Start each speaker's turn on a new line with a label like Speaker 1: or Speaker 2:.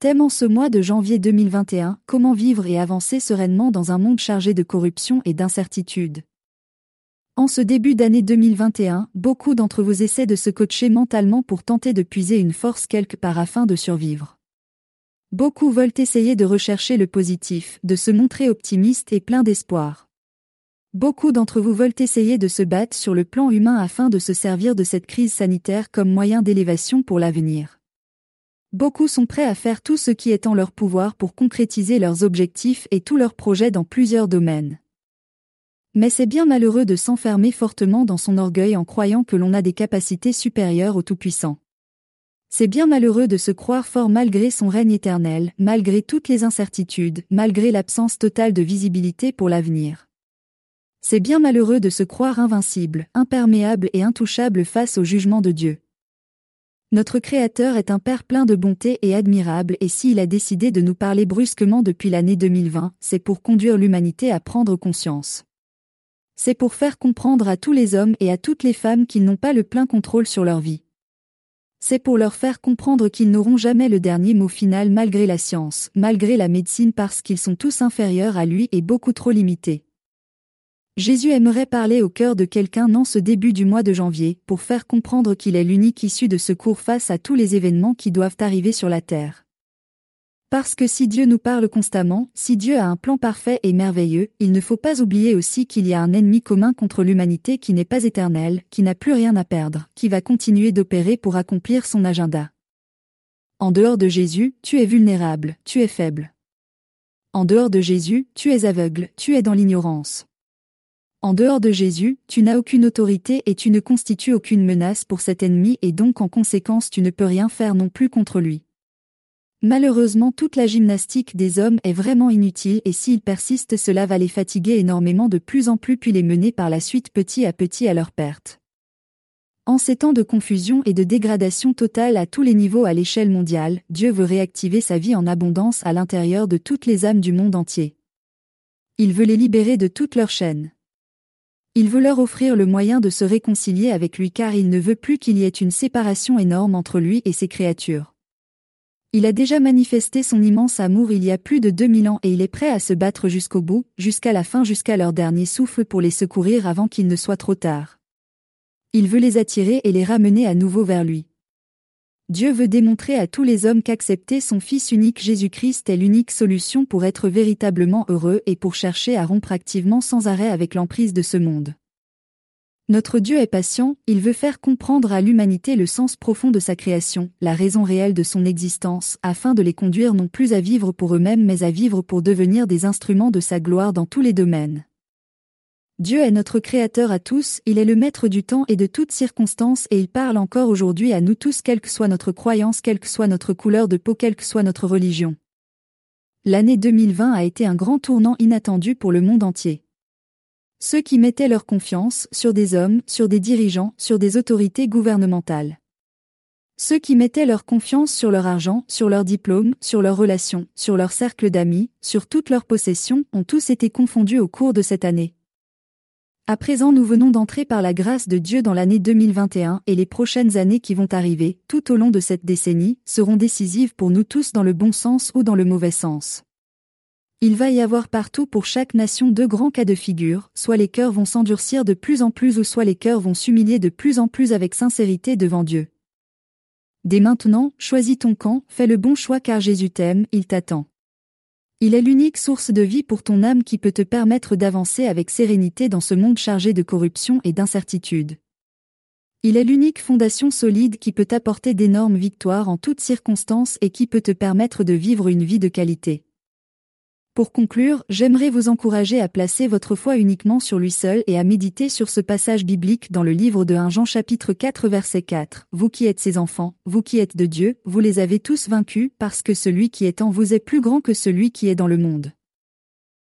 Speaker 1: Thème en ce mois de janvier 2021, comment vivre et avancer sereinement dans un monde chargé de corruption et d'incertitude. En ce début d'année 2021, beaucoup d'entre vous essaient de se coacher mentalement pour tenter de puiser une force quelque part afin de survivre. Beaucoup veulent essayer de rechercher le positif, de se montrer optimiste et plein d'espoir. Beaucoup d'entre vous veulent essayer de se battre sur le plan humain afin de se servir de cette crise sanitaire comme moyen d'élévation pour l'avenir. Beaucoup sont prêts à faire tout ce qui est en leur pouvoir pour concrétiser leurs objectifs et tous leurs projets dans plusieurs domaines. Mais c'est bien malheureux de s'enfermer fortement dans son orgueil en croyant que l'on a des capacités supérieures au Tout-Puissant. C'est bien malheureux de se croire fort malgré son règne éternel, malgré toutes les incertitudes, malgré l'absence totale de visibilité pour l'avenir. C'est bien malheureux de se croire invincible, imperméable et intouchable face au jugement de Dieu. Notre Créateur est un Père plein de bonté et admirable et s'il a décidé de nous parler brusquement depuis l'année 2020, c'est pour conduire l'humanité à prendre conscience. C'est pour faire comprendre à tous les hommes et à toutes les femmes qu'ils n'ont pas le plein contrôle sur leur vie. C'est pour leur faire comprendre qu'ils n'auront jamais le dernier mot final malgré la science, malgré la médecine parce qu'ils sont tous inférieurs à lui et beaucoup trop limités. Jésus aimerait parler au cœur de quelqu'un en ce début du mois de janvier, pour faire comprendre qu'il est l'unique issue de secours face à tous les événements qui doivent arriver sur la terre. Parce que si Dieu nous parle constamment, si Dieu a un plan parfait et merveilleux, il ne faut pas oublier aussi qu'il y a un ennemi commun contre l'humanité qui n'est pas éternel, qui n'a plus rien à perdre, qui va continuer d'opérer pour accomplir son agenda. En dehors de Jésus, tu es vulnérable, tu es faible. En dehors de Jésus, tu es aveugle, tu es dans l'ignorance. En dehors de Jésus, tu n'as aucune autorité et tu ne constitues aucune menace pour cet ennemi et donc en conséquence tu ne peux rien faire non plus contre lui. Malheureusement toute la gymnastique des hommes est vraiment inutile et s'ils persistent cela va les fatiguer énormément de plus en plus puis les mener par la suite petit à petit à leur perte. En ces temps de confusion et de dégradation totale à tous les niveaux à l'échelle mondiale, Dieu veut réactiver sa vie en abondance à l'intérieur de toutes les âmes du monde entier. Il veut les libérer de toutes leurs chaînes. Il veut leur offrir le moyen de se réconcilier avec lui car il ne veut plus qu'il y ait une séparation énorme entre lui et ses créatures. Il a déjà manifesté son immense amour il y a plus de 2000 ans et il est prêt à se battre jusqu'au bout, jusqu'à la fin jusqu'à leur dernier souffle pour les secourir avant qu'il ne soit trop tard. Il veut les attirer et les ramener à nouveau vers lui. Dieu veut démontrer à tous les hommes qu'accepter son Fils unique Jésus-Christ est l'unique solution pour être véritablement heureux et pour chercher à rompre activement sans arrêt avec l'emprise de ce monde. Notre Dieu est patient, il veut faire comprendre à l'humanité le sens profond de sa création, la raison réelle de son existence, afin de les conduire non plus à vivre pour eux-mêmes mais à vivre pour devenir des instruments de sa gloire dans tous les domaines. Dieu est notre Créateur à tous, il est le maître du temps et de toutes circonstances et il parle encore aujourd'hui à nous tous quelle que soit notre croyance, quelle que soit notre couleur de peau, quelle que soit notre religion. L'année 2020 a été un grand tournant inattendu pour le monde entier. Ceux qui mettaient leur confiance sur des hommes, sur des dirigeants, sur des autorités gouvernementales. Ceux qui mettaient leur confiance sur leur argent, sur leur diplôme, sur leurs relations, sur leur cercle d'amis, sur toutes leurs possessions, ont tous été confondus au cours de cette année. À présent nous venons d'entrer par la grâce de Dieu dans l'année 2021 et les prochaines années qui vont arriver, tout au long de cette décennie, seront décisives pour nous tous dans le bon sens ou dans le mauvais sens. Il va y avoir partout pour chaque nation deux grands cas de figure, soit les cœurs vont s'endurcir de plus en plus ou soit les cœurs vont s'humilier de plus en plus avec sincérité devant Dieu. Dès maintenant, choisis ton camp, fais le bon choix car Jésus t'aime, il t'attend. Il est l'unique source de vie pour ton âme qui peut te permettre d'avancer avec sérénité dans ce monde chargé de corruption et d'incertitude. Il est l'unique fondation solide qui peut t'apporter d'énormes victoires en toutes circonstances et qui peut te permettre de vivre une vie de qualité. Pour conclure, j'aimerais vous encourager à placer votre foi uniquement sur lui seul et à méditer sur ce passage biblique dans le livre de 1 Jean chapitre 4 verset 4. Vous qui êtes ses enfants, vous qui êtes de Dieu, vous les avez tous vaincus parce que celui qui est en vous est plus grand que celui qui est dans le monde.